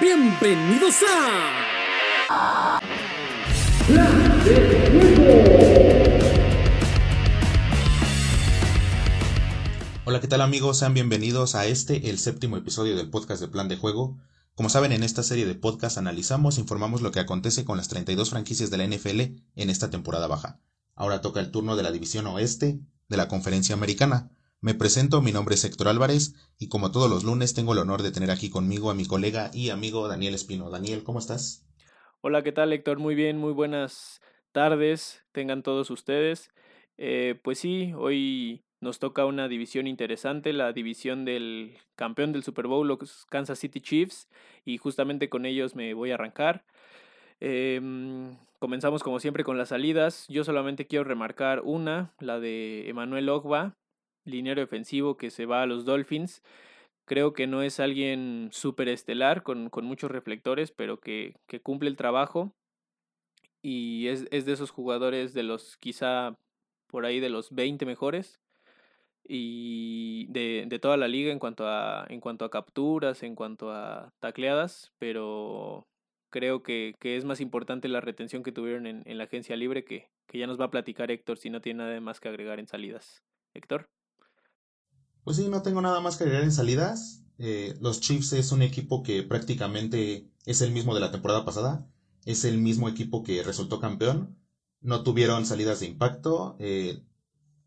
Bienvenidos a... Hola, ¿qué tal amigos? Sean bienvenidos a este, el séptimo episodio del podcast de Plan de Juego. Como saben, en esta serie de podcast analizamos e informamos lo que acontece con las 32 franquicias de la NFL en esta temporada baja. Ahora toca el turno de la división oeste de la conferencia americana. Me presento, mi nombre es Héctor Álvarez y como todos los lunes tengo el honor de tener aquí conmigo a mi colega y amigo Daniel Espino. Daniel, ¿cómo estás? Hola, ¿qué tal Héctor? Muy bien, muy buenas tardes, tengan todos ustedes. Eh, pues sí, hoy nos toca una división interesante, la división del campeón del Super Bowl, los Kansas City Chiefs, y justamente con ellos me voy a arrancar. Em, comenzamos como siempre con las salidas. Yo solamente quiero remarcar una, la de Emanuel Ogba, liniero defensivo que se va a los Dolphins. Creo que no es alguien súper estelar con, con, muchos reflectores, pero que, que cumple el trabajo. Y es, es, de esos jugadores de los quizá por ahí de los 20 mejores y de, de, toda la liga en cuanto a en cuanto a capturas, en cuanto a tacleadas, pero creo que, que es más importante la retención que tuvieron en, en la agencia libre que, que, ya nos va a platicar Héctor si no tiene nada más que agregar en salidas. Héctor. Pues sí, no tengo nada más que agregar en salidas. Eh, los Chiefs es un equipo que prácticamente es el mismo de la temporada pasada. Es el mismo equipo que resultó campeón. No tuvieron salidas de impacto. Eh,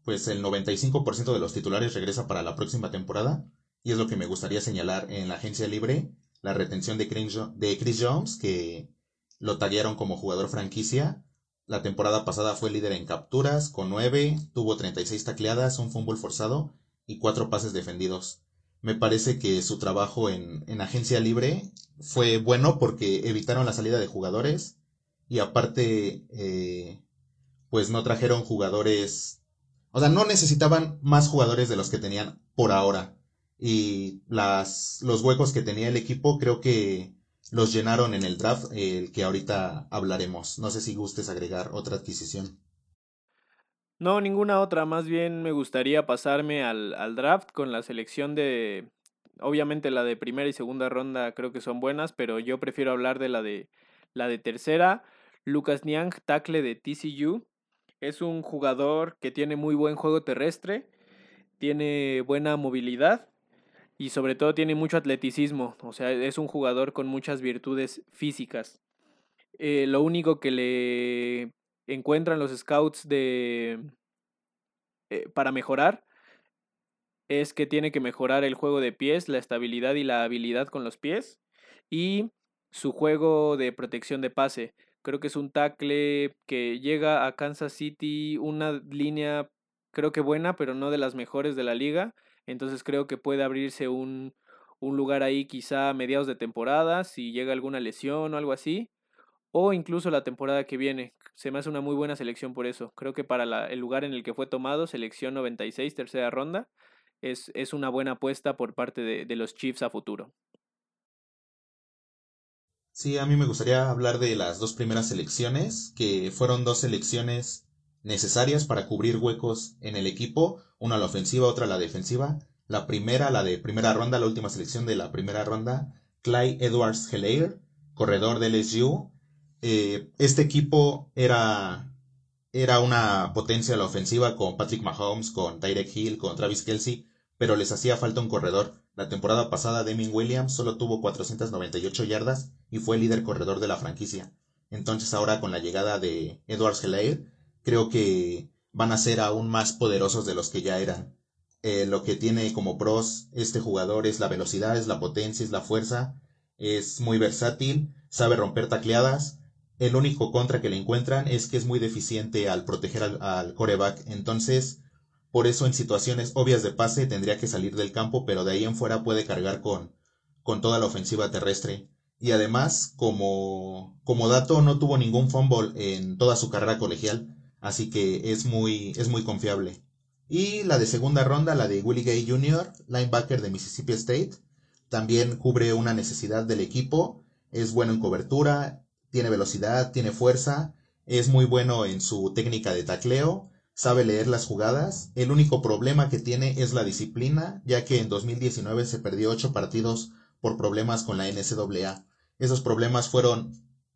pues el 95% de los titulares regresa para la próxima temporada. Y es lo que me gustaría señalar en la agencia libre, la retención de Chris Jones, que lo taguearon como jugador franquicia. La temporada pasada fue líder en capturas, con 9, tuvo 36 tacleadas, un fumble forzado y 4 pases defendidos. Me parece que su trabajo en, en agencia libre fue bueno porque evitaron la salida de jugadores y aparte, eh, pues no trajeron jugadores o sea, no necesitaban más jugadores de los que tenían por ahora. Y las, los huecos que tenía el equipo creo que los llenaron en el draft, el que ahorita hablaremos. No sé si gustes agregar otra adquisición. No, ninguna otra. Más bien me gustaría pasarme al, al draft con la selección de... Obviamente la de primera y segunda ronda creo que son buenas, pero yo prefiero hablar de la de la de tercera. Lucas Niang, tackle de TCU. Es un jugador que tiene muy buen juego terrestre, tiene buena movilidad y sobre todo tiene mucho atleticismo. O sea, es un jugador con muchas virtudes físicas. Eh, lo único que le encuentran los scouts de eh, para mejorar es que tiene que mejorar el juego de pies, la estabilidad y la habilidad con los pies y su juego de protección de pase. Creo que es un tackle que llega a Kansas City, una línea creo que buena, pero no de las mejores de la liga. Entonces creo que puede abrirse un, un lugar ahí quizá a mediados de temporada, si llega alguna lesión o algo así. O incluso la temporada que viene. Se me hace una muy buena selección por eso. Creo que para la, el lugar en el que fue tomado, selección 96, tercera ronda, es, es una buena apuesta por parte de, de los Chiefs a futuro. Sí, a mí me gustaría hablar de las dos primeras selecciones, que fueron dos selecciones necesarias para cubrir huecos en el equipo, una a la ofensiva, otra a la defensiva. La primera, la de primera ronda, la última selección de la primera ronda, Clyde Edwards Helaire, corredor del LSU. Eh, este equipo era, era una potencia a la ofensiva con Patrick Mahomes, con Tyrek Hill, con Travis Kelsey, pero les hacía falta un corredor. La temporada pasada Deming Williams solo tuvo 498 yardas y fue el líder corredor de la franquicia. Entonces ahora con la llegada de Edwards Helaire, creo que van a ser aún más poderosos de los que ya eran. Eh, lo que tiene como pros este jugador es la velocidad, es la potencia, es la fuerza, es muy versátil, sabe romper tacleadas. El único contra que le encuentran es que es muy deficiente al proteger al, al coreback. Entonces, por eso en situaciones obvias de pase tendría que salir del campo, pero de ahí en fuera puede cargar con, con toda la ofensiva terrestre. Y además, como, como dato, no tuvo ningún fumble en toda su carrera colegial, así que es muy, es muy confiable. Y la de segunda ronda, la de Willie Gay Jr., linebacker de Mississippi State, también cubre una necesidad del equipo, es bueno en cobertura, tiene velocidad, tiene fuerza, es muy bueno en su técnica de tacleo, sabe leer las jugadas. El único problema que tiene es la disciplina, ya que en 2019 se perdió ocho partidos por problemas con la NCAA. Esos problemas fueron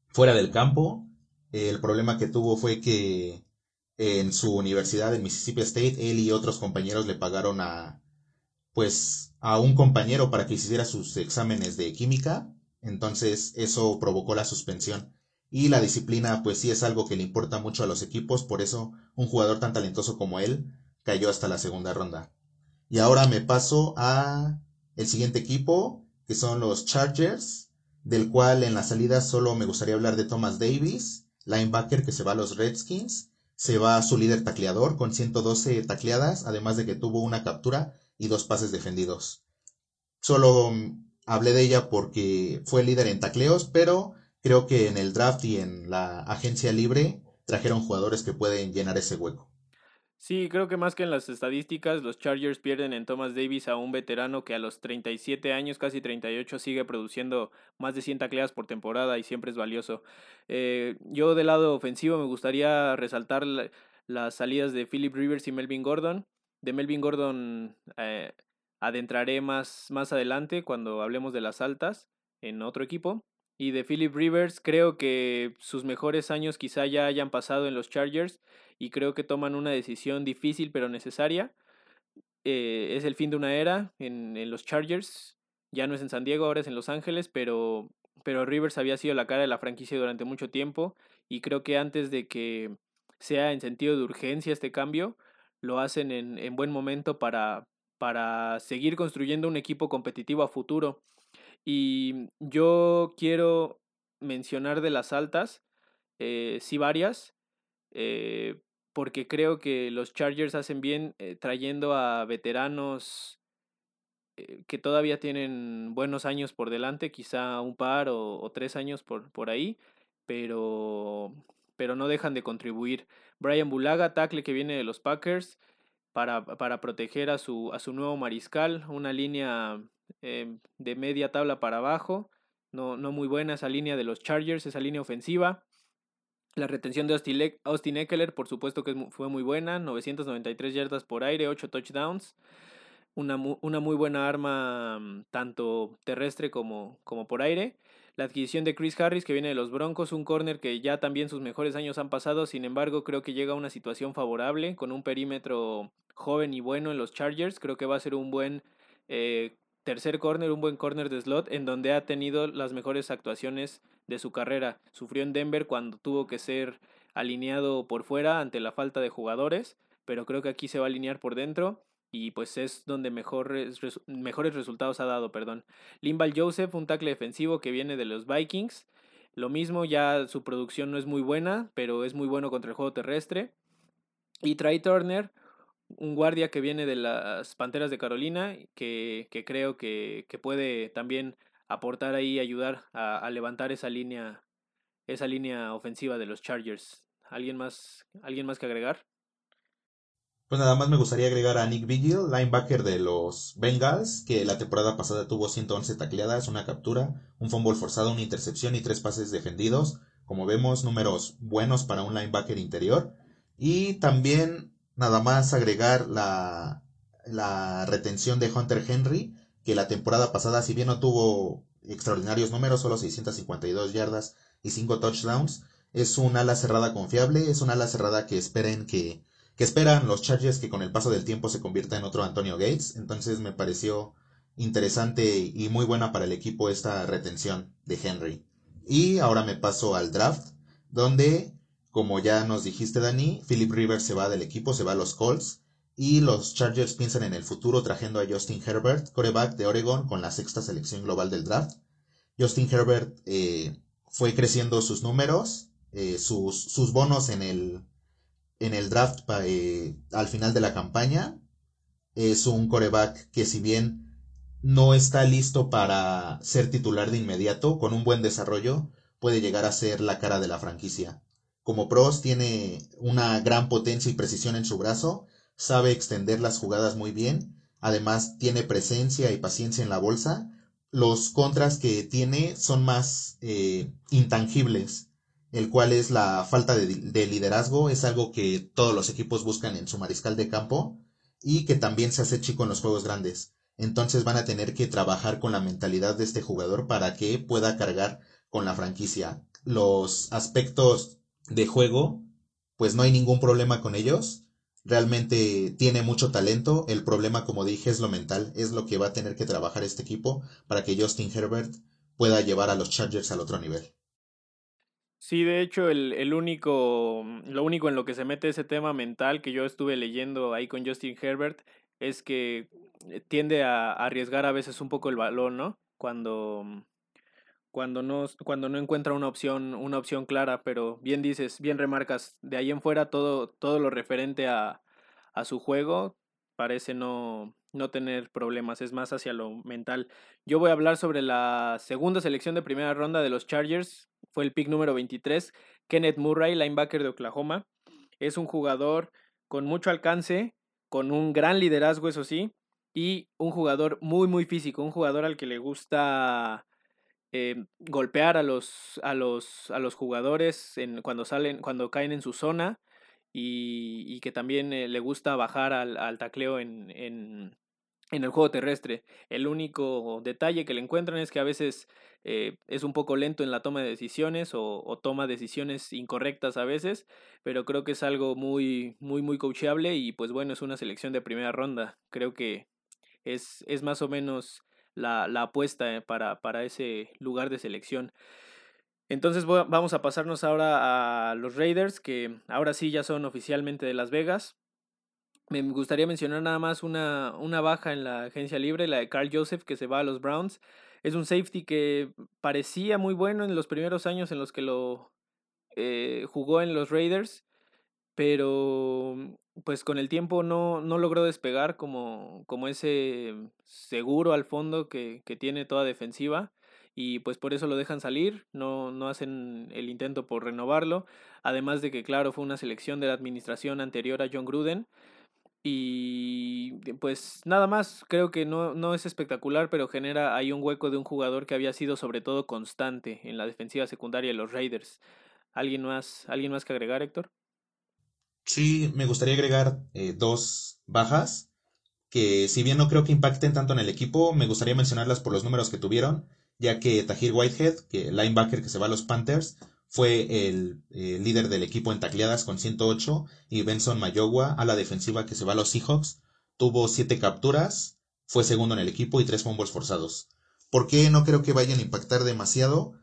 fuera del campo. El problema que tuvo fue que en su universidad en Mississippi State, él y otros compañeros le pagaron a, pues, a un compañero para que hiciera sus exámenes de química. Entonces eso provocó la suspensión. Y la disciplina, pues sí es algo que le importa mucho a los equipos, por eso un jugador tan talentoso como él cayó hasta la segunda ronda. Y ahora me paso a el siguiente equipo, que son los Chargers, del cual en la salida solo me gustaría hablar de Thomas Davis, linebacker que se va a los Redskins, se va a su líder tacleador con 112 tacleadas, además de que tuvo una captura y dos pases defendidos. Solo mm, hablé de ella porque fue líder en tacleos, pero creo que en el draft y en la agencia libre trajeron jugadores que pueden llenar ese hueco. Sí, creo que más que en las estadísticas, los Chargers pierden en Thomas Davis a un veterano que a los 37 años, casi 38, sigue produciendo más de 100 tacleadas por temporada y siempre es valioso. Eh, yo del lado ofensivo me gustaría resaltar las salidas de Philip Rivers y Melvin Gordon. De Melvin Gordon eh, adentraré más, más adelante cuando hablemos de las altas en otro equipo. Y de Philip Rivers, creo que sus mejores años quizá ya hayan pasado en los Chargers y creo que toman una decisión difícil pero necesaria. Eh, es el fin de una era en, en, los Chargers. Ya no es en San Diego, ahora es en Los Ángeles, pero, pero Rivers había sido la cara de la franquicia durante mucho tiempo y creo que antes de que sea en sentido de urgencia este cambio, lo hacen en, en buen momento para, para seguir construyendo un equipo competitivo a futuro. Y yo quiero mencionar de las altas, eh, sí varias, eh, porque creo que los Chargers hacen bien eh, trayendo a veteranos eh, que todavía tienen buenos años por delante, quizá un par o, o, tres años por, por ahí, pero, pero no dejan de contribuir. Brian Bulaga, tackle que viene de los Packers, para, para proteger a su, a su nuevo mariscal, una línea eh, de media tabla para abajo. No, no muy buena esa línea de los Chargers, esa línea ofensiva. La retención de Austin Eckler, por supuesto que fue muy buena, 993 yardas por aire, 8 touchdowns. Una, una muy buena arma mm, tanto terrestre como, como por aire. La adquisición de Chris Harris, que viene de los Broncos, un corner que ya también sus mejores años han pasado, sin embargo creo que llega a una situación favorable, con un perímetro joven y bueno en los Chargers. Creo que va a ser un buen eh, tercer corner, un buen corner de slot, en donde ha tenido las mejores actuaciones de su carrera. Sufrió en Denver cuando tuvo que ser alineado por fuera ante la falta de jugadores, pero creo que aquí se va a alinear por dentro y pues es donde mejores, mejores resultados ha dado, perdón. Limbal Joseph, un tackle defensivo que viene de los Vikings. Lo mismo, ya su producción no es muy buena, pero es muy bueno contra el juego terrestre. Y Trey Turner, un guardia que viene de las Panteras de Carolina, que, que creo que, que, puede también aportar ahí, ayudar a, a, levantar esa línea, esa línea ofensiva de los Chargers. ¿Alguien más, ¿Alguien más que agregar? Pues nada más me gustaría agregar a Nick Vigil, linebacker de los Bengals, que la temporada pasada tuvo 111 tacleadas, una captura, un fumble forzado, una intercepción y tres pases defendidos. Como vemos, números buenos para un linebacker interior. Y también Nada más agregar la, la retención de Hunter Henry, que la temporada pasada, si bien no tuvo extraordinarios números, solo 652 yardas y 5 touchdowns, es un ala cerrada confiable, es un ala cerrada que esperen que, que esperan los Chargers que con el paso del tiempo se convierta en otro Antonio Gates, entonces me pareció interesante y muy buena para el equipo esta retención de Henry. Y ahora me paso al draft, donde como ya nos dijiste, Dani, Philip Rivers se va del equipo, se va a los Colts. Y los Chargers piensan en el futuro trayendo a Justin Herbert, coreback de Oregon, con la sexta selección global del draft. Justin Herbert eh, fue creciendo sus números, eh, sus, sus, bonos en el, en el draft eh, al final de la campaña. Es un coreback que si bien no está listo para ser titular de inmediato, con un buen desarrollo, puede llegar a ser la cara de la franquicia. Como pros tiene una gran potencia y precisión en su brazo, sabe extender las jugadas muy bien, además tiene presencia y paciencia en la bolsa. Los contras que tiene son más eh, intangibles, el cual es la falta de, de liderazgo, es algo que todos los equipos buscan en su mariscal de campo y que también se hace chico en los juegos grandes. Entonces van a tener que trabajar con la mentalidad de este jugador para que pueda cargar con la franquicia. Los aspectos de juego, pues no hay ningún problema con ellos. Realmente tiene mucho talento. El problema, como dije, es lo mental. Es lo que va a tener que trabajar este equipo para que Justin Herbert pueda llevar a los Chargers al otro nivel. Sí, de hecho, el, el, único, lo único en lo que se mete ese tema mental que yo estuve leyendo ahí con Justin Herbert es que eh, tiende a arriesgar a veces un poco el balón, ¿no? Cuando, cuando no, cuando no encuentra una opción, una opción clara, pero bien dices, bien remarcas, de ahí en fuera todo, todo lo referente a, a su juego parece no, no tener problemas, es más hacia lo mental. Yo voy a hablar sobre la segunda selección de primera ronda de los Chargers, fue el pick número 23, Kenneth Murray, linebacker de Oklahoma. Es un jugador con mucho alcance, con un gran liderazgo, eso sí, y un jugador muy, muy físico, un jugador al que le gusta eh, golpear a los, a los, a los jugadores cuando salen, cuando caen en su zona. Y, que también eh, le gusta bajar al, al tacleo en, en, en el juego terrestre. El único detalle que le encuentran es que a veces eh, es un poco lento en la toma de decisiones o, toma decisiones incorrectas a veces, pero creo que es algo muy, muy, muy coachable y pues bueno, es una selección de primera ronda. Creo que es, es más o menos la, apuesta eh, para ese lugar de selección. Entonces vamos a pasarnos ahora a los Raiders, que ahora sí ya son oficialmente de Las Vegas. Me gustaría mencionar nada más una, una baja en la agencia libre, la de Carl Joseph, que se va a los Browns. Es un safety que parecía muy bueno en los primeros años en los que lo eh, jugó en los Raiders, pero pues con el tiempo no, no logró despegar como, como ese seguro al fondo que, que tiene toda defensiva y pues por eso lo dejan salir, no, no hacen el intento por renovarlo, además de que claro fue una selección de la administración anterior a John Gruden, y pues nada más, creo que no, no es espectacular, pero genera ahí un hueco de un jugador que había sido sobre todo constante en la defensiva secundaria de los Raiders. ¿Alguien más, ¿alguien más que agregar, Héctor? Sí, me gustaría agregar eh, dos bajas que si bien no creo que impacten tanto en el equipo, me gustaría mencionarlas por los números que tuvieron, ya que Tahir Whitehead, que linebacker que se va a los Panthers, fue el eh, líder del equipo en tacleadas con 108 y Benson Mayowa a la defensiva que se va a los Seahawks tuvo 7 capturas, fue segundo en el equipo y 3 fumbles forzados. ¿Por qué no creo que vayan a impactar demasiado?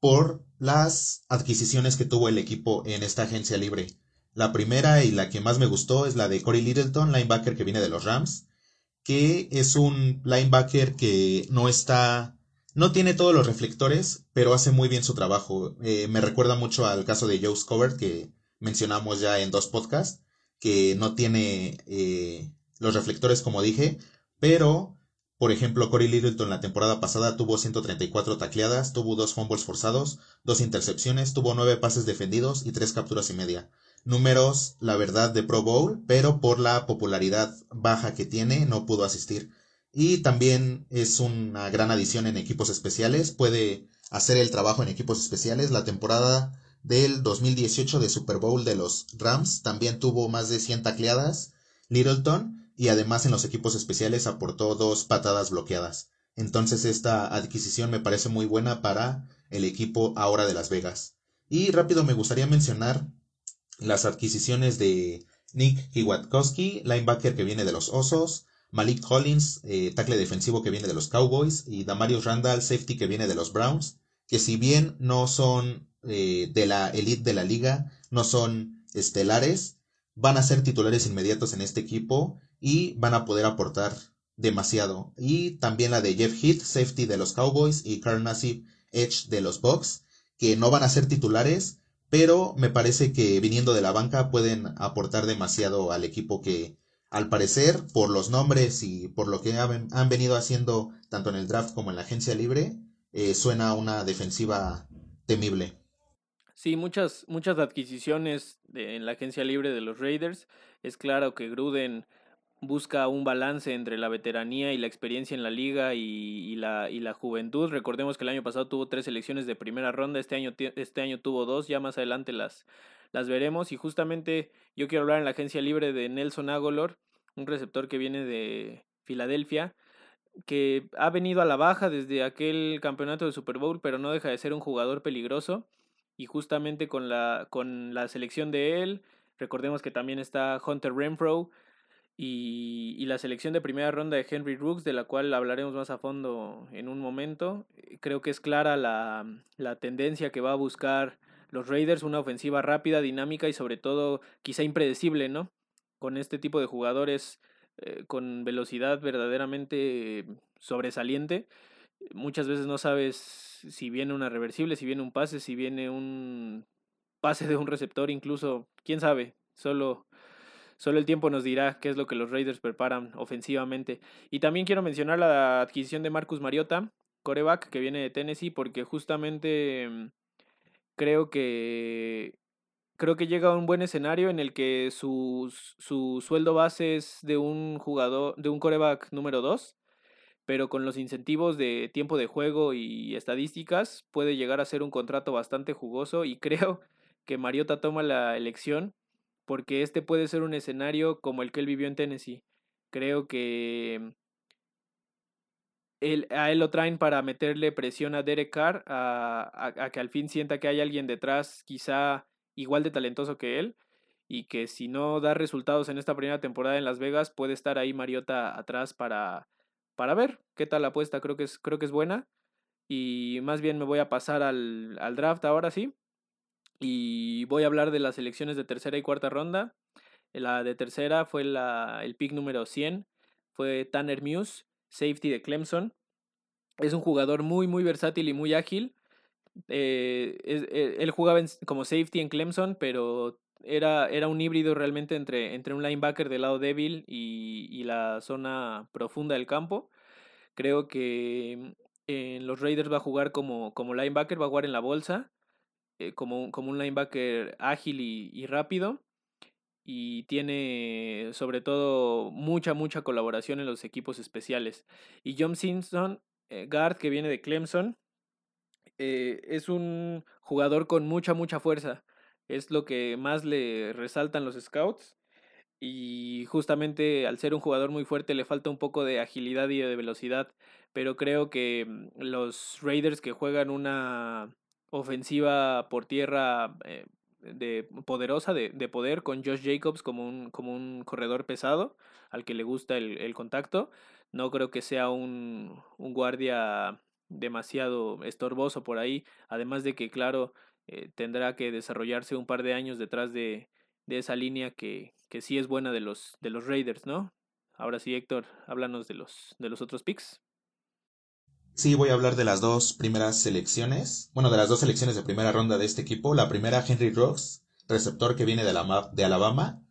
Por las adquisiciones que tuvo el equipo en esta agencia libre. La primera y la que más me gustó es la de Corey Littleton, linebacker que viene de los Rams, que es un linebacker que no está no tiene todos los reflectores, pero hace muy bien su trabajo. Eh, me recuerda mucho al caso de Joe Scobert que mencionamos ya en dos podcasts, que no tiene eh, los reflectores como dije, pero por ejemplo, Corey Littleton la temporada pasada tuvo 134 tacleadas, tuvo dos fumbles forzados, dos intercepciones, tuvo nueve pases defendidos y tres capturas y media. Números, la verdad, de Pro Bowl, pero por la popularidad baja que tiene no pudo asistir y también es una gran adición en equipos especiales. Puede hacer el trabajo en equipos especiales. La temporada del 2018 de Super Bowl de los Rams también tuvo más de 100 tacleadas. Littleton y además en los equipos especiales aportó dos patadas bloqueadas. Entonces esta adquisición me parece muy buena para el equipo ahora de Las Vegas. Y rápido me gustaría mencionar las adquisiciones de Nick Kiwatkowski, linebacker que viene de los Osos, Malik Collins, eh, tackle defensivo que viene de los Cowboys, y Damarius Randall, safety que viene de los Browns, que si bien no son eh, de la elite de la liga, no son estelares, van a ser titulares inmediatos en este equipo y van a poder aportar demasiado. Y también la de Jeff Heath, safety de los Cowboys, y Carl Nassib, edge de los Bucks, que no van a ser titulares, pero me parece que viniendo de la banca pueden aportar demasiado al equipo que al parecer, por los nombres y por lo que han venido haciendo tanto en el draft como en la agencia libre, eh, suena una defensiva temible. Sí, muchas, muchas adquisiciones en la agencia libre de los Raiders. Es claro que Gruden busca un balance entre la veteranía y la experiencia en la liga y, la, y la juventud. Recordemos que el año pasado tuvo tres selecciones de primera ronda, este año, este año tuvo dos, ya más adelante las, las veremos. Y justamente yo quiero hablar en la agencia libre de Nelson Agolor, un receptor que viene de Filadelfia. que ha venido a la baja desde aquel campeonato de Super Bowl, pero no deja de ser un jugador peligroso. Y justamente con la, con la selección de él, recordemos que también está Hunter Renfro y, y, la selección de primera ronda de Henry Rooks, de la cual hablaremos más a fondo en un momento. Creo que es clara la, la tendencia que va a buscar los Raiders, una ofensiva rápida, dinámica y sobre todo quizá impredecible, ¿no? Con este tipo de jugadores eh, con velocidad verdaderamente sobresaliente. Muchas veces no sabes si viene una reversible, si viene un pase, si viene un pase de un receptor, incluso, quién sabe, solo, solo el tiempo nos dirá qué es lo que los Raiders preparan ofensivamente. Y también quiero mencionar la adquisición de Marcus Mariota, coreback, que viene de Tennessee, porque justamente creo que creo que llega a un buen escenario en el que su, su sueldo base es de un jugador, de un coreback número 2, pero con los incentivos de tiempo de juego y estadísticas puede llegar a ser un contrato bastante jugoso y creo que Mariota toma la elección porque este puede ser un escenario como el que él vivió en Tennessee. Creo que él, a él lo traen para meterle presión a Derek Carr, a, a que al fin sienta que hay alguien detrás, quizá igual de talentoso que él y que si no da resultados en esta primera temporada en Las Vegas, puede estar ahí Mariota atrás para, para ver qué tal la apuesta. Creo que es, creo que es buena. Y más bien me voy a pasar al, al draft ahora sí. Y voy a hablar de las elecciones de tercera y cuarta ronda. La de tercera fue la, el pick número 100. Fue Tanner Muse, safety de Clemson. Es un jugador muy, muy versátil y muy ágil. Eh, eh, él jugaba como safety en Clemson, pero era, era un híbrido realmente entre, entre un linebacker del lado débil y, y la zona profunda del campo. Creo que en los Raiders va a jugar como, como linebacker, va a jugar en la bolsa, eh, como, como un linebacker ágil y, y rápido y tiene sobre todo mucha, mucha colaboración en los equipos especiales. Y John Simpson, guard que viene de Clemson, eh, es un jugador con mucha, mucha fuerza. Es lo que más le resaltan los scouts. Y justamente al ser un jugador muy fuerte le falta un poco de agilidad y de velocidad. Pero creo que mm, los Raiders que juegan una ofensiva por tierra eh, de poderosa, de, de, poder, con Josh Jacobs como un, como un corredor pesado, al que le gusta el, el contacto. No creo que sea un, un guardia demasiado estorboso por ahí, además de que, claro, eh, tendrá que desarrollarse un par de años detrás de, de esa línea que, que, sí es buena de los, de los Raiders, ¿no? Ahora sí, Héctor, háblanos de los, de los otros picks. Sí, voy a hablar de las dos primeras selecciones. Bueno, de las dos selecciones de primera ronda de este equipo. La primera, Henry Rocks, receptor que viene de, la, de Alabama.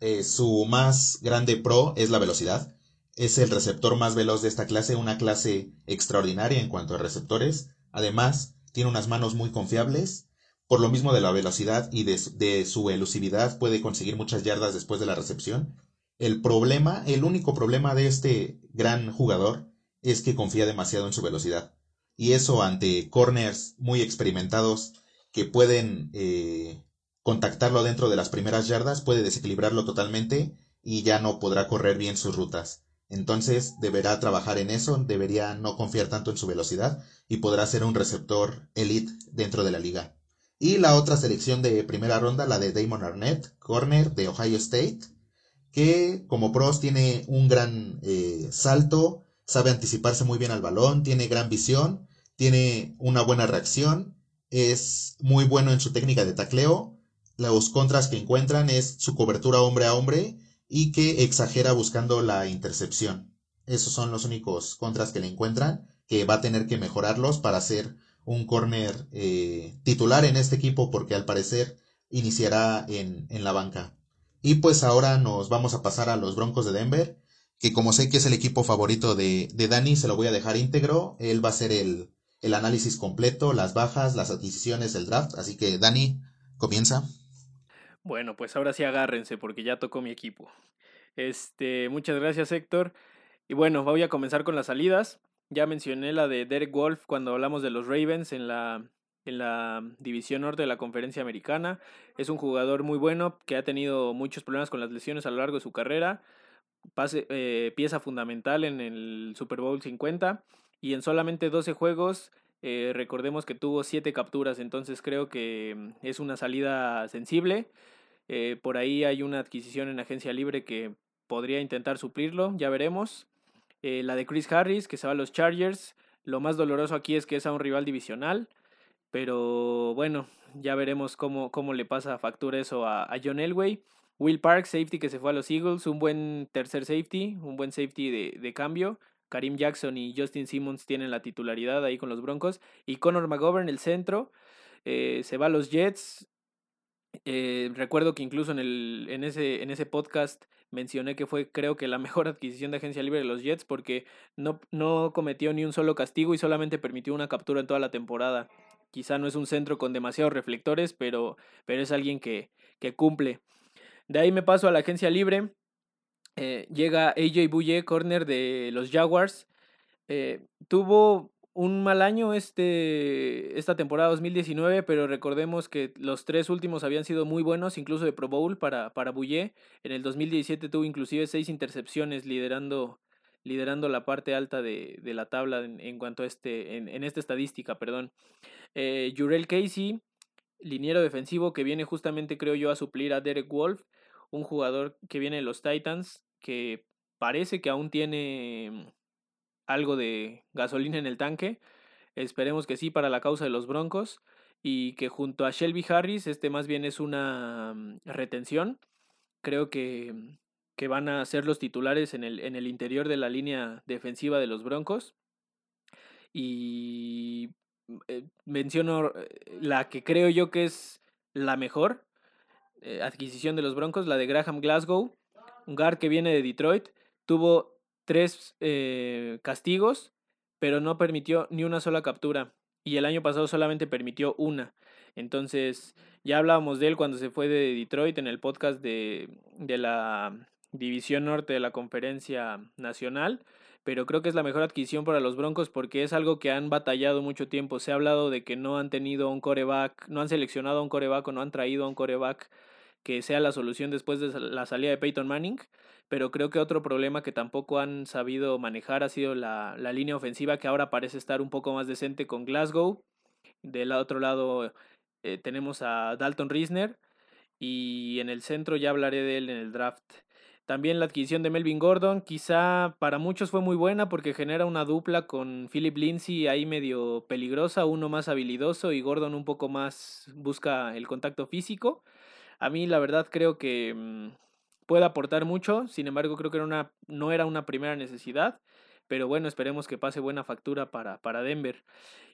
Eh, su más grande pro es la velocidad es el receptor más veloz de esta clase, una clase extraordinaria en cuanto a receptores. Además, tiene unas manos muy confiables. Por lo mismo de la velocidad y de, su elusividad, puede conseguir muchas yardas después de la recepción. El problema, el único problema de este gran jugador es que confía demasiado en su velocidad. Y eso ante corners muy experimentados que pueden eh, contactarlo dentro de las primeras yardas, puede desequilibrarlo totalmente y ya no podrá correr bien sus rutas. Entonces deberá trabajar en eso, debería no confiar tanto en su velocidad y podrá ser un receptor elite dentro de la liga. Y la otra selección de primera ronda, la de Damon Arnett, corner de Ohio State, que como pros tiene un gran eh, salto, sabe anticiparse muy bien al balón, tiene gran visión, tiene una buena reacción, es muy bueno en su técnica de tacleo, los contras que encuentran es su cobertura hombre a hombre y que exagera buscando la intercepción. Esos son los únicos contras que le encuentran, que va a tener que mejorarlos para ser un corner eh, titular en este equipo porque al parecer iniciará en, en, la banca. Y pues ahora nos vamos a pasar a los Broncos de Denver, que como sé que es el equipo favorito de, de Dani, se lo voy a dejar íntegro. Él va a hacer el, el análisis completo, las bajas, las adquisiciones, el draft. Así que Dani, comienza. Bueno, pues ahora sí agárrense porque ya tocó mi equipo. Este, muchas gracias Héctor. Y bueno, voy a comenzar con las salidas. Ya mencioné la de Derek Wolf cuando hablamos de los Ravens en la, en la división norte de la conferencia americana. Es un jugador muy bueno que ha tenido muchos problemas con las lesiones a lo largo de su carrera. Pase, eh, pieza fundamental en el Super Bowl 50 y en solamente 12 juegos eh, recordemos que tuvo 7 capturas, entonces creo que mm, es una salida sensible. Eh, por ahí hay una adquisición en agencia libre que podría intentar suplirlo, ya veremos. la de Chris Harris, que se va a los Chargers. Lo más doloroso aquí es que es a un rival divisional. Pero bueno, ya veremos cómo, cómo le pasa factura eso a, a John Elway. Will Park, safety que se fue a los Eagles, un buen tercer safety, un buen safety de, de cambio. Karim Jackson y Justin Simmons tienen la titularidad ahí con los Broncos. Y Conor McGovern, el centro, eh, se va a los Jets. Eh, recuerdo que incluso en, el, en, ese, en ese podcast mencioné que fue creo que la mejor adquisición de agencia libre de los Jets porque no, no cometió ni un solo castigo y solamente permitió una captura en toda la temporada. Quizá no es un centro con demasiados reflectores, pero, pero es alguien que, que cumple. De ahí me paso a la agencia libre. Eh, llega AJ Bouye, corner de los Jaguars. Eh, tuvo un mal año este, esta temporada 2019, pero recordemos que los tres últimos habían sido muy buenos, incluso de Pro Bowl para, para Bouye. En el 2017 tuvo inclusive seis intercepciones liderando, liderando la parte alta de, de la tabla en, cuanto a este, en, esta estadística, perdón. Eh, Jurel Casey, liniero defensivo que viene justamente, creo yo, a suplir a Derek Wolf, un jugador que viene de los Titans, que parece que aún tiene mm, algo de gasolina en el tanque. Esperemos que sí para la causa de los Broncos. Y que junto a Shelby Harris, este más bien es una mm, retención. Creo que, mm, que van a ser los titulares en el, en el interior de la línea defensiva de los Broncos. Y eh, menciono eh, la que creo yo que es la mejor eh, adquisición de los Broncos, la de Graham Glasgow, un guard que viene de Detroit, tuvo tres castigos, pero no permitió ni una sola captura. Y el año pasado solamente permitió una. Entonces, ya hablábamos de él cuando se fue de Detroit en el podcast de, de la División Norte de la Conferencia Nacional pero creo que es la mejor adquisición para los Broncos porque es algo que han batallado mucho tiempo. Se ha hablado de que no han tenido un coreback, no han seleccionado a un coreback o no han traído a un coreback que sea la solución después de la salida de Peyton Manning, pero creo que otro problema que tampoco han sabido manejar ha sido la, la línea ofensiva que ahora parece estar un poco más decente con Glasgow. Del otro lado eh, tenemos a Dalton Risner y en el centro ya hablaré de él en el draft. También la adquisición de Melvin Gordon, quizá para muchos fue muy buena porque genera una dupla con Philip Lindsay ahí medio peligrosa, uno más habilidoso y Gordon un poco más busca el contacto físico. A mí la verdad creo que mm, puede aportar mucho, sin embargo creo que era una, no era una primera necesidad, pero bueno, esperemos que pase buena factura para, para Denver.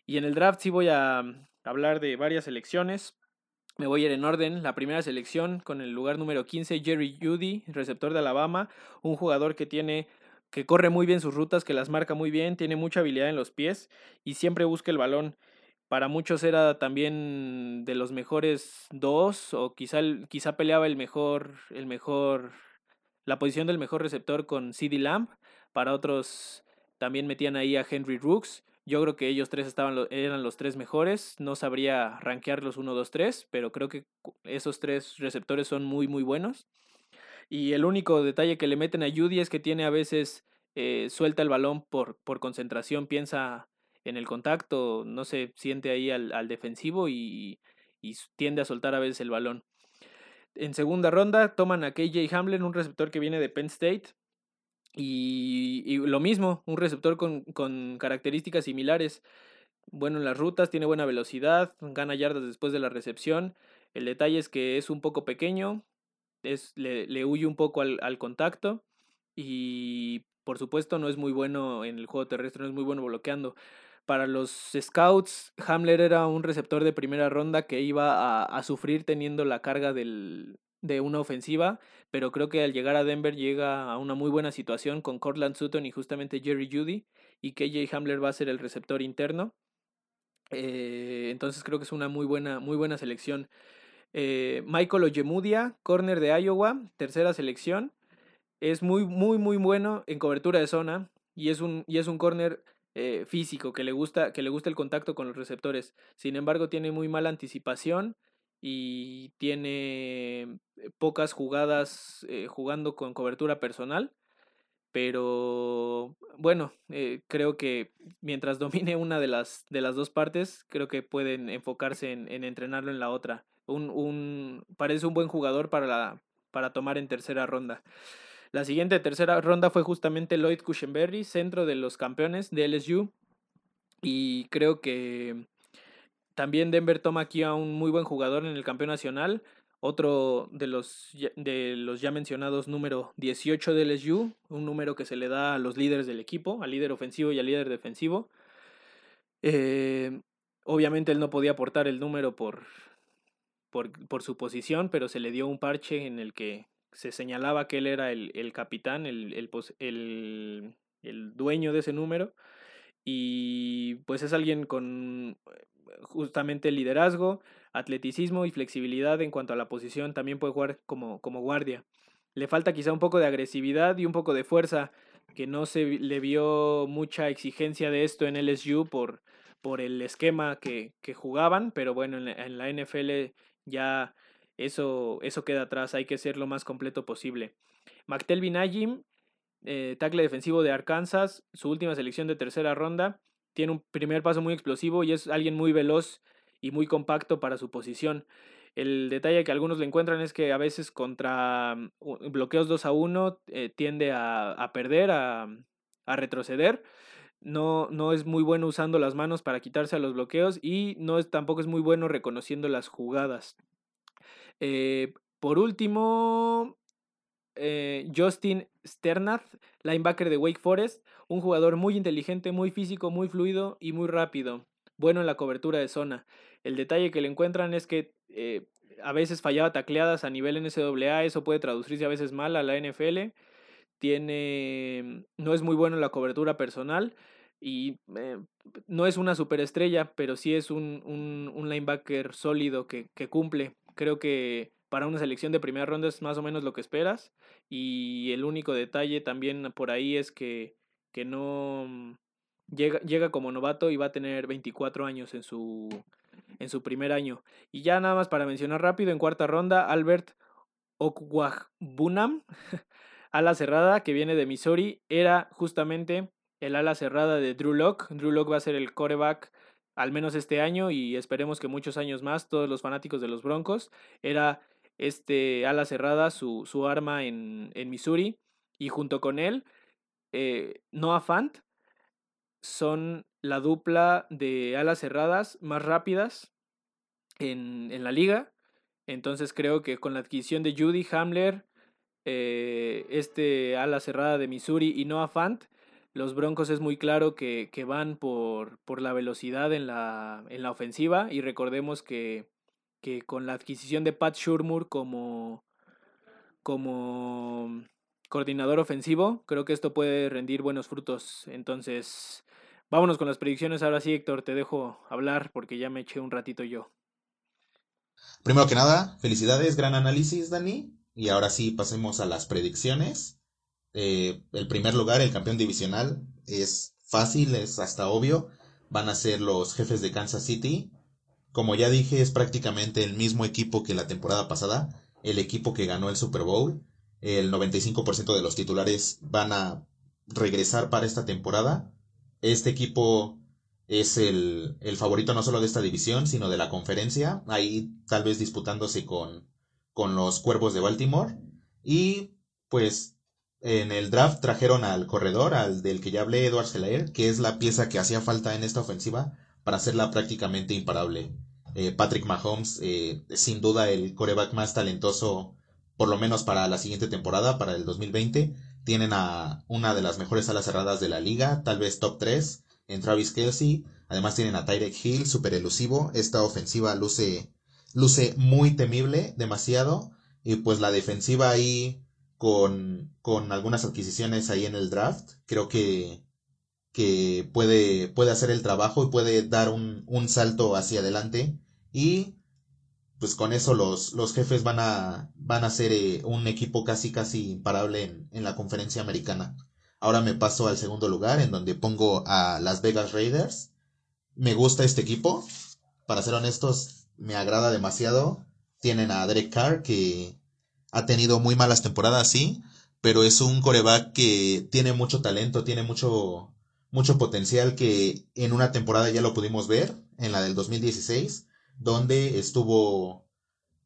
Y en el draft sí voy a hablar de varias elecciones. Me voy a ir en orden. La primera selección con el lugar número 15, Jerry Judy, receptor de Alabama, un jugador que tiene que corre muy bien sus rutas, que las marca muy bien, tiene mucha habilidad en los pies y siempre busca el balón. Para muchos era también de los mejores dos o quizá, quizá peleaba el mejor, el mejor, la posición del mejor receptor con CD Lamb. Para otros también metían ahí a Henry Rooks. Yo creo que ellos tres estaban, eran los tres mejores. No sabría rankearlos 1, 2, 3, pero creo que esos tres receptores son muy, muy buenos. Y el único detalle que le meten a Judy es que tiene a veces eh, suelta el balón por, por concentración, piensa en el contacto, no se siente ahí al, defensivo y, y, tiende a soltar a veces el balón. En segunda ronda toman a KJ Hamlin, un receptor que viene de Penn State. Y, lo mismo, un receptor con, características similares. Bueno en las rutas, tiene buena velocidad, gana yardas después de la recepción. El detalle es que es un poco pequeño, es, le, le huye un poco al, al, contacto y por supuesto no es muy bueno en el juego terrestre, no es muy bueno bloqueando. Para los scouts, Hamler era un receptor de primera ronda que iba a, sufrir teniendo la carga de una ofensiva, pero creo que al llegar a Denver llega a una muy buena situación con Cortland Sutton y justamente Jerry Judy y KJ Hamler va a ser el receptor interno. Eh, entonces creo que es una muy buena, muy buena selección. Eh, Michael Ojemudia, corner de Iowa, tercera selección. Es muy, muy, muy bueno en cobertura de zona y es un, y es un corner eh, físico que le, gusta, que le gusta el contacto con los receptores. Sin embargo, tiene muy mala anticipación y tiene eh, pocas jugadas eh, jugando con cobertura personal. pero bueno, creo que mientras domine una de las, de las dos partes, creo que pueden enfocarse en, en entrenarlo en la otra. Un, un, parece un buen jugador para, la, para tomar en tercera ronda. La siguiente tercera ronda fue justamente Lloyd Cushenberry, centro de los campeones de LSU. Y creo que también Denver toma aquí a un muy buen jugador en el campeón nacional. Otro de los, de los ya mencionados número 18 de LSU, un número que se le da a los líderes del equipo, al líder ofensivo y al líder defensivo. Eh, obviamente él no podía aportar el número por, por, por, su posición, pero se le dio un parche en el que se señalaba que él era el, el capitán, el, el, el, dueño de ese número. Y pues es alguien con justamente liderazgo, atleticismo y flexibilidad en cuanto a la posición, también puede jugar como, como guardia. Le falta quizá un poco de agresividad y un poco de fuerza, que no se le vio mucha exigencia de esto en LSU por, por el esquema que, que jugaban, pero bueno, en la, NFL ya eso, eso queda atrás, hay que ser lo más completo posible. McTelvin Agim, eh, tackle defensivo de Arkansas, su última selección de tercera ronda, tiene un primer paso muy explosivo y es alguien muy veloz y muy compacto para su posición. El detalle que algunos le encuentran es que a veces contra mm, bloqueos 2 a 1 eh, tiende a, perder, a, retroceder. No, no, es muy bueno usando las manos para quitarse a los bloqueos y no es, tampoco es muy bueno reconociendo las jugadas. Eh, por último, eh, Justin Sternath, linebacker de Wake Forest, un jugador muy inteligente, muy físico, muy fluido y muy rápido, bueno en la cobertura de zona. El detalle que le encuentran es que eh, a veces fallaba tacleadas a nivel NCAA, eso puede traducirse a veces mal a la NFL. Tiene, no es muy bueno en la cobertura personal y no es una superestrella, pero sí es un, un, linebacker sólido que cumple. Creo que para una selección de primera ronda es más o menos lo que esperas. Y el único detalle también por ahí es que, que no mm, llega, llega como novato y va a tener 24 años en su, en su primer año. Y ya nada más para mencionar rápido, en cuarta ronda, Albert Okwajbunam, ala cerrada que viene de Missouri, era justamente el ala cerrada de Drew Locke. Drew Locke va a ser el coreback al menos este año y esperemos que muchos años más, todos los fanáticos de los Broncos. Era este ala cerrada, su, su arma en, en, Missouri. Y junto con él, eh, Noah Fant son la dupla de alas cerradas más rápidas en, en la liga. Entonces creo que con la adquisición de Judy Hamler, eh, este ala cerrada de Missouri y Noah Fant, los Broncos es muy claro que, que van por, por, la velocidad en la, en la ofensiva y recordemos que que con la adquisición de Pat Shurmur como, como coordinador ofensivo, creo que esto puede rendir buenos frutos. Entonces, vámonos con las predicciones. Ahora sí, Héctor, te dejo hablar porque ya me eché un ratito yo. Primero que nada, felicidades, gran análisis, Dani. Y ahora sí, pasemos a las predicciones. Eh, el primer lugar, el campeón divisional, es fácil, es hasta obvio. Van a ser los jefes de Kansas City. Como ya dije, es prácticamente el mismo equipo que la temporada pasada, el equipo que ganó el Super Bowl. El 95% de los titulares van a regresar para esta temporada. Este equipo es el, el, favorito no solo de esta división, sino de la conferencia, ahí tal vez disputándose con, con los Cuervos de Baltimore. Y pues en el draft trajeron al corredor, al del que ya hablé, Edward Selair, que es la pieza que hacía falta en esta ofensiva para hacerla prácticamente imparable. Eh, Patrick Mahomes, eh, sin duda el coreback más talentoso, por lo menos para la siguiente temporada, para el 2020. Tienen a una de las mejores alas cerradas de la liga, tal vez top 3, en Travis Kelsey. Además tienen a Tyrek Hill, super elusivo. Esta ofensiva luce, luce muy temible, demasiado. Y pues la defensiva ahí, con, con algunas adquisiciones ahí en el draft, creo que que puede, puede hacer el trabajo y puede dar un, un salto hacia adelante y pues con eso los, los jefes van a, van a ser eh, un equipo casi casi imparable en, en, la conferencia americana. Ahora me paso al segundo lugar en donde pongo a Las Vegas Raiders. Me gusta este equipo. Para ser honestos, me agrada demasiado. Tienen a Derek Carr que ha tenido muy malas temporadas, sí, pero es un coreback que tiene mucho talento, tiene mucho, mucho potencial que en una temporada ya lo pudimos ver, en la del 2016, donde estuvo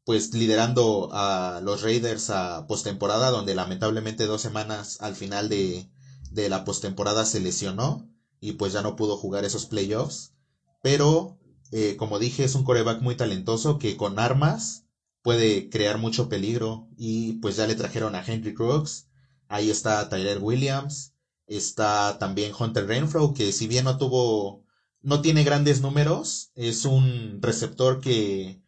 pues liderando a los Raiders a postemporada, donde lamentablemente dos semanas al final de, de la postemporada se lesionó y pues ya no pudo jugar esos playoffs. Pero, eh, como dije, es un coreback muy talentoso que con armas puede crear mucho peligro y pues ya le trajeron a Henry Crooks, ahí está Tyler Williams, está también Hunter Renfro, que si bien no tuvo, no tiene grandes números, es un receptor que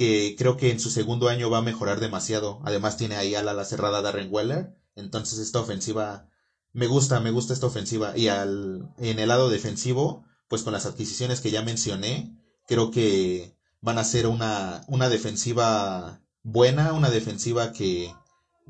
que creo que en su segundo año va a mejorar demasiado. Además tiene ahí a la cerrada Darren Weller. Entonces esta ofensiva me gusta, me gusta esta ofensiva. Y al, en el lado defensivo, pues con las adquisiciones que ya mencioné, creo que van a ser una, una defensiva buena, una defensiva que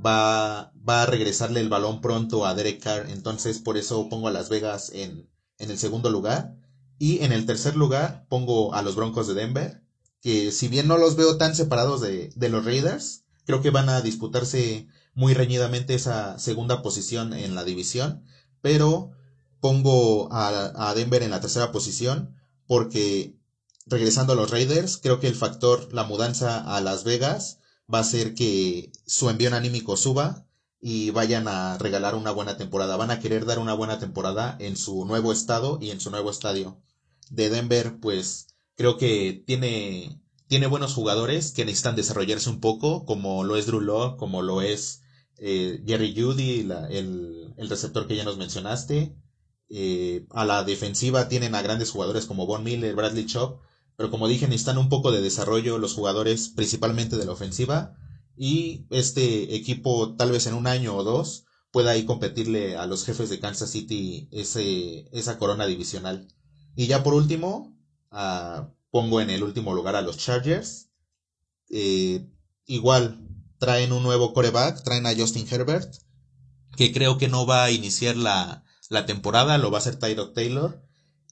va, va a regresarle el balón pronto a Derek Carr. Entonces por eso pongo a Las Vegas en, en el segundo lugar. Y en el tercer lugar pongo a los Broncos de Denver que si bien no los veo tan separados de, de los Raiders, creo que van a disputarse muy reñidamente esa segunda posición en la división, pero pongo a, a, Denver en la tercera posición porque regresando a los Raiders, creo que el factor, la mudanza a Las Vegas va a hacer que su envío anímico suba y vayan a regalar una buena temporada. Van a querer dar una buena temporada en su nuevo estado y en su nuevo estadio. De Denver, pues Creo que tiene, tiene buenos jugadores que necesitan desarrollarse un poco, como lo es Drew como lo es eh, Jerry Judy, el, el, receptor que ya nos mencionaste. Eh, a la defensiva tienen a grandes jugadores como Von Miller, Bradley Chop, pero como dije, necesitan un poco de desarrollo los jugadores, principalmente de la ofensiva, y este equipo tal vez en un año o dos pueda ahí competirle a los jefes de Kansas City ese, esa corona divisional. Y ya por último, pongo en el último lugar a los Chargers. Eh, igual traen un nuevo coreback, traen a Justin Herbert, que creo que no va a iniciar la, la temporada, lo va a hacer Tyrod Taylor.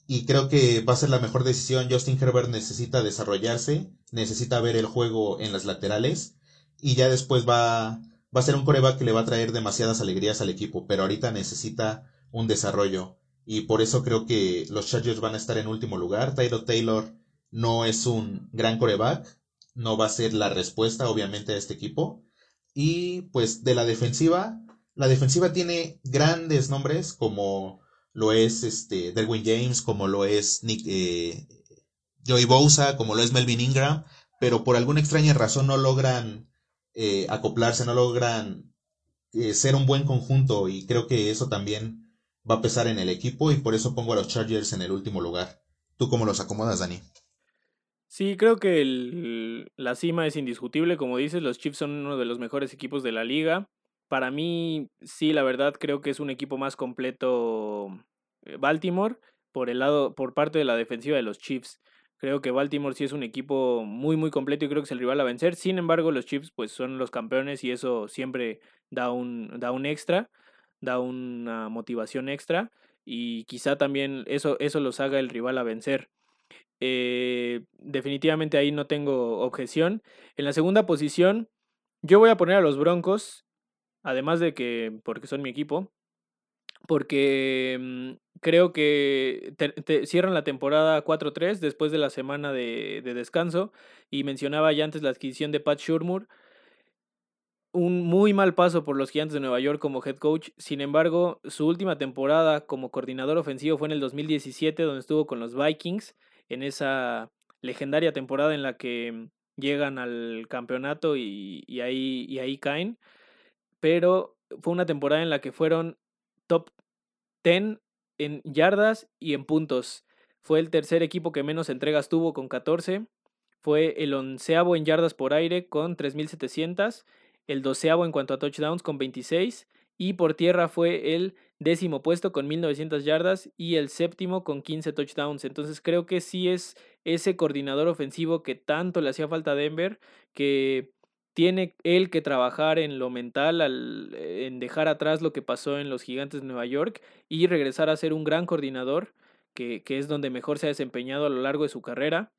Y creo que va a ser la mejor decisión. Justin Herbert necesita desarrollarse, necesita ver el juego en las laterales. Y ya después va, va a ser un coreback que le va a traer demasiadas alegrías al equipo. Pero ahorita necesita un desarrollo y por eso creo que los Chargers van a estar en último lugar. Tyler Taylor no es un gran coreback, no va a ser la respuesta obviamente a este equipo. Y pues de la defensiva, la defensiva tiene grandes nombres como lo es este Derwin James, como lo es Nick eh, Joey Bosa, como lo es Melvin Ingram, pero por alguna extraña razón no logran eh, acoplarse, no logran eh, ser un buen conjunto y creo que eso también va a pesar en el equipo y por eso pongo a los Chargers en el último lugar. ¿Tú cómo los acomodas, Dani? Sí, creo que la cima es indiscutible. Como dices, los Chiefs son uno de los mejores equipos de la liga. Para mí, sí, la verdad, creo que es un equipo más completo Baltimore por el lado, por parte de la defensiva de los Chiefs. Creo que Baltimore sí es un equipo muy, muy completo y creo que es el rival a vencer. Sin embargo, los Chiefs pues son los campeones y eso siempre da un, da un extra da una motivación extra y quizá también eso, eso los haga el rival a vencer. Eh, definitivamente ahí no tengo objeción. En la segunda posición, yo voy a poner a los Broncos, además de que, porque son mi equipo, porque mm, creo que cierran la temporada 4-3 después de la semana de, de, descanso y mencionaba ya antes la adquisición de Pat Shurmur un muy mal paso por los Gigantes de Nueva York como head coach. Sin embargo, su última temporada como coordinador ofensivo fue en el 2017, donde estuvo con los Vikings, en esa legendaria temporada en la que llegan al campeonato y, ahí, y ahí caen. Pero fue una temporada en la que fueron 10 en yardas y en puntos. Fue el tercer equipo que menos entregas tuvo con 14. Fue el onceavo en yardas por aire con 3.700 el doceavo en cuanto a touchdowns con 26 y por tierra fue el décimo puesto con 1900 yardas y el séptimo con 15 touchdowns. Entonces creo que sí es ese coordinador ofensivo que tanto le hacía falta a Denver, que tiene él que trabajar en lo mental, al, en dejar atrás lo que pasó en los gigantes de Nueva York y regresar a ser un gran coordinador, que, que es donde mejor se ha desempeñado a lo largo de su carrera.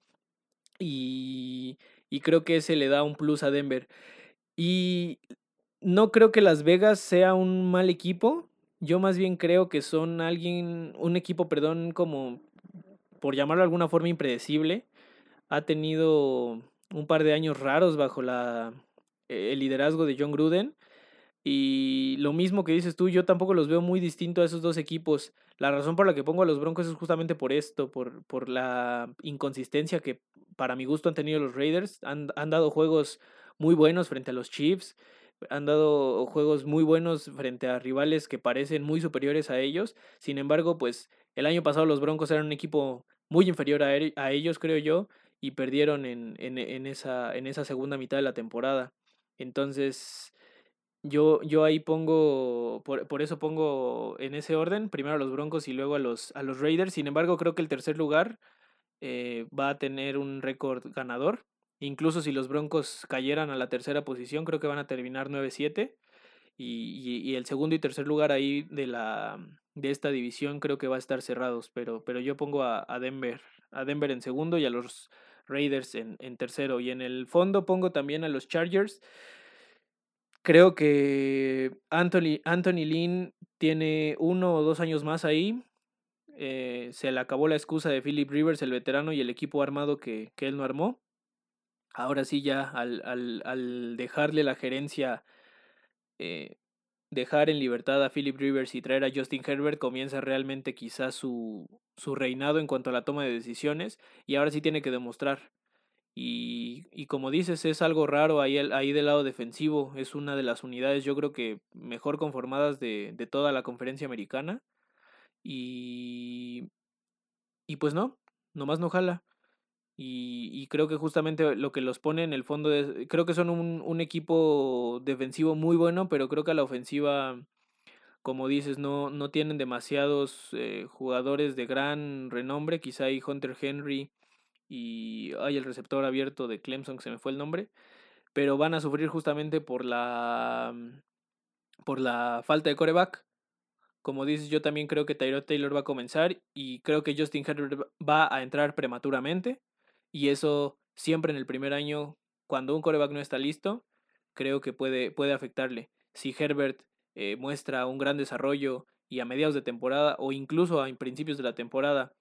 Y, y creo que ese le da un plus a Denver. Y no creo que Las Vegas sea un mal equipo. Yo más bien creo que son alguien, un equipo, perdón, como por llamarlo de alguna forma impredecible. Ha tenido un par de años raros bajo la, el liderazgo de John Gruden. Y lo mismo que dices tú, yo tampoco los veo muy distintos a esos dos equipos. La razón por la que pongo a los Broncos es justamente por esto, por, por la inconsistencia que para mi gusto han tenido los Raiders. Han, han dado juegos muy buenos frente a los Chiefs han dado juegos muy buenos frente a rivales que parecen muy superiores a ellos. Sin embargo, pues el año pasado los Broncos eran un equipo muy inferior a, a ellos, creo yo, y perdieron en, en, en, esa, en esa segunda mitad de la temporada. Entonces, yo, yo ahí pongo, por, por, eso pongo en ese orden, primero a los Broncos y luego a los, a los Raiders. Sin embargo, creo que el tercer lugar eh, va a tener un récord ganador. Incluso si los Broncos cayeran a la tercera posición, creo que van a terminar 9-7. Y, y, el segundo y tercer lugar ahí de, la, de esta división creo que va a estar cerrados. Pero, pero yo pongo a, a Denver, a Denver en segundo y a los Raiders en, en tercero. Y en el fondo pongo también a los Chargers. Creo que Anthony, Anthony Lynn tiene uno o dos años más ahí. Eh, se le acabó la excusa de Philip Rivers, el veterano, y el equipo armado que, que él no armó. Ahora sí ya al, al, al dejarle la gerencia, eh, dejar en libertad a Philip Rivers y traer a Justin Herbert, comienza realmente quizás su, su reinado en cuanto a la toma de decisiones y ahora sí tiene que demostrar. Y, y como dices, es algo raro ahí, ahí del lado defensivo, es una de las unidades yo creo que mejor conformadas de, de toda la conferencia americana. Y, y pues no, nomás no jala. Y, creo que justamente lo que los pone en el fondo es, creo que son un, un, equipo defensivo muy bueno, pero creo que a la ofensiva, como dices, no, no tienen demasiados eh, jugadores de gran renombre, quizá hay Hunter Henry y hay el receptor abierto de Clemson, que se me fue el nombre, pero van a sufrir justamente por la, por la falta de coreback. Como dices, yo también creo que Tyrod Taylor va a comenzar y creo que Justin Herbert va a entrar prematuramente. Y eso siempre en el primer año, cuando un coreback no está listo, creo que puede, puede afectarle. Si Herbert eh, muestra un gran desarrollo y a mediados de temporada o incluso a principios de la temporada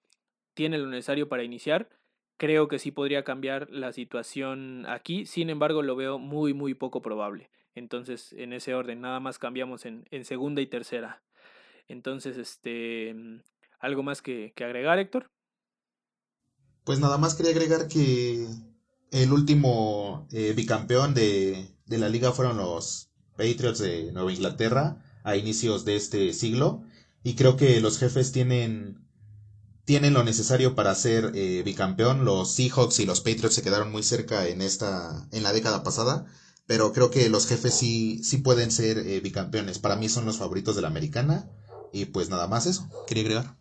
tiene lo necesario para iniciar, creo que sí podría cambiar la situación aquí. Sin embargo, lo veo muy, muy poco probable. Entonces, en ese orden, nada más cambiamos en, en segunda y tercera. Entonces, este, ¿algo más que, que agregar, Héctor? Pues nada más quería agregar que el último eh, bicampeón de, de, la liga fueron los Patriots de Nueva Inglaterra a inicios de este siglo y creo que los jefes tienen tienen lo necesario para ser eh, bicampeón. Los Seahawks y los Patriots se quedaron muy cerca en esta en la década pasada, pero creo que los jefes sí sí pueden ser eh, bicampeones. Para mí son los favoritos de la americana y pues nada más eso. Quería agregar.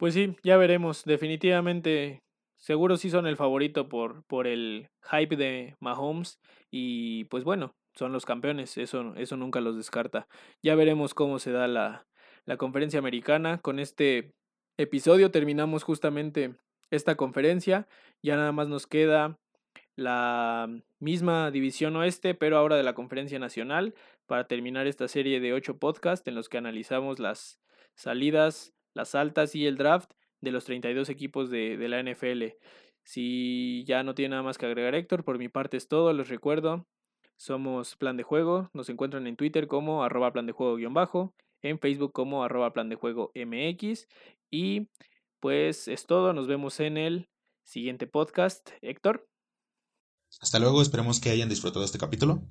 Pues sí, ya veremos. Definitivamente, seguro sí son el favorito por, por el hype de Mahomes. Y pues bueno, son los campeones, eso, eso nunca los descarta. Ya veremos cómo se da la, la conferencia americana. Con este episodio terminamos justamente esta conferencia. Ya nada más nos queda la misma división oeste, pero ahora de la conferencia nacional, para terminar esta serie de ocho podcasts en los que analizamos las salidas las altas y el draft de los 32 equipos de, de la NFL. Si ya no tiene nada más que agregar Héctor, por mi parte es todo, les recuerdo. Somos Plan de Juego, nos encuentran en Twitter como arroba plan de juego guion bajo, en Facebook como arroba plan de juego MX y pues es todo, nos vemos en el siguiente podcast. Héctor. Hasta luego, esperemos que hayan disfrutado este capítulo.